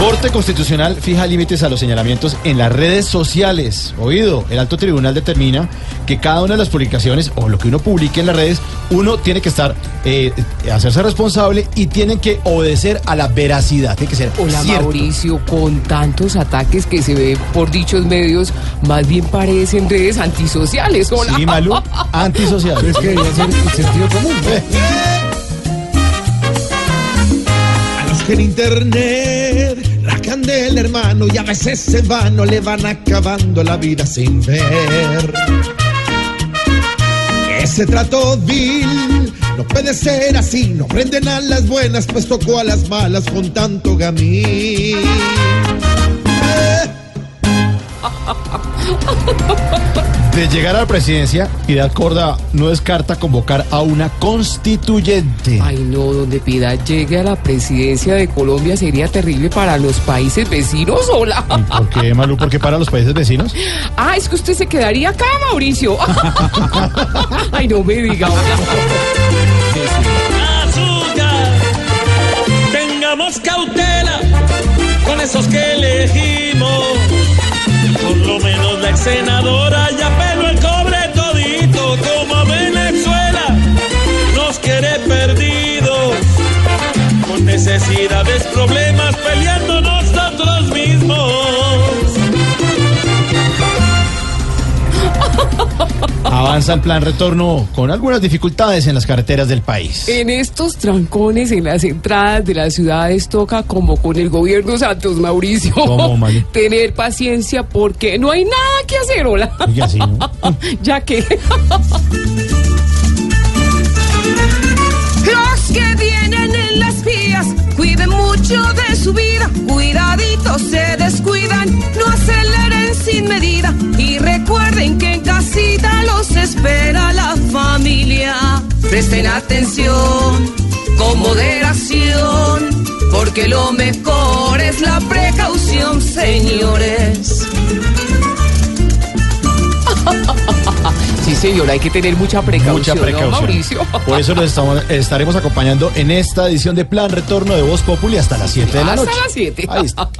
Corte Constitucional fija límites a los señalamientos en las redes sociales. Oído, el alto tribunal determina que cada una de las publicaciones o lo que uno publique en las redes, uno tiene que estar, eh, hacerse responsable y tiene que obedecer a la veracidad. Tiene que ser Hola cierto. Mauricio, con tantos ataques que se ven por dichos medios, más bien parecen redes antisociales. Hola. Sí, Malú, antisocial. Es que debería ser el sentido común. A los que en internet candela, hermano, y a veces se van, no le van acabando la vida sin ver. Ese trato vil no puede ser así, no prenden a las buenas, pues tocó a las malas con tanto gamín. De llegar a la presidencia, Piedad Corda no descarta convocar a una constituyente. Ay, no, donde Piedad llegue a la presidencia de Colombia sería terrible para los países vecinos. Hola. ¿Por qué, Malú? ¿Por qué para los países vecinos? Ah, es que usted se quedaría acá, Mauricio. Ay, no me diga. hola. azúcar. Tengamos cautela con esos que elegimos. Por lo menos la senadora necesidades, problemas, peleando nosotros mismos. Avanza el plan retorno con algunas dificultades en las carreteras del país. En estos trancones en las entradas de las ciudades toca como con el gobierno Santos Mauricio. Tener paciencia porque no hay nada que hacer, hola. Oye, así, ¿no? ya que Los que vienen de su vida, cuidaditos se descuidan, no aceleren sin medida y recuerden que en casita los espera la familia. Presten atención, con moderación, porque lo mejor es la precaución, señores. Señor, hay que tener mucha precaución, Mucha ¿no, precaución. Mauricio. Por eso los estamos- estaremos acompañando en esta edición de Plan Retorno de Voz Populi hasta las 7 de la Hasta noche. las 7. Ahí está.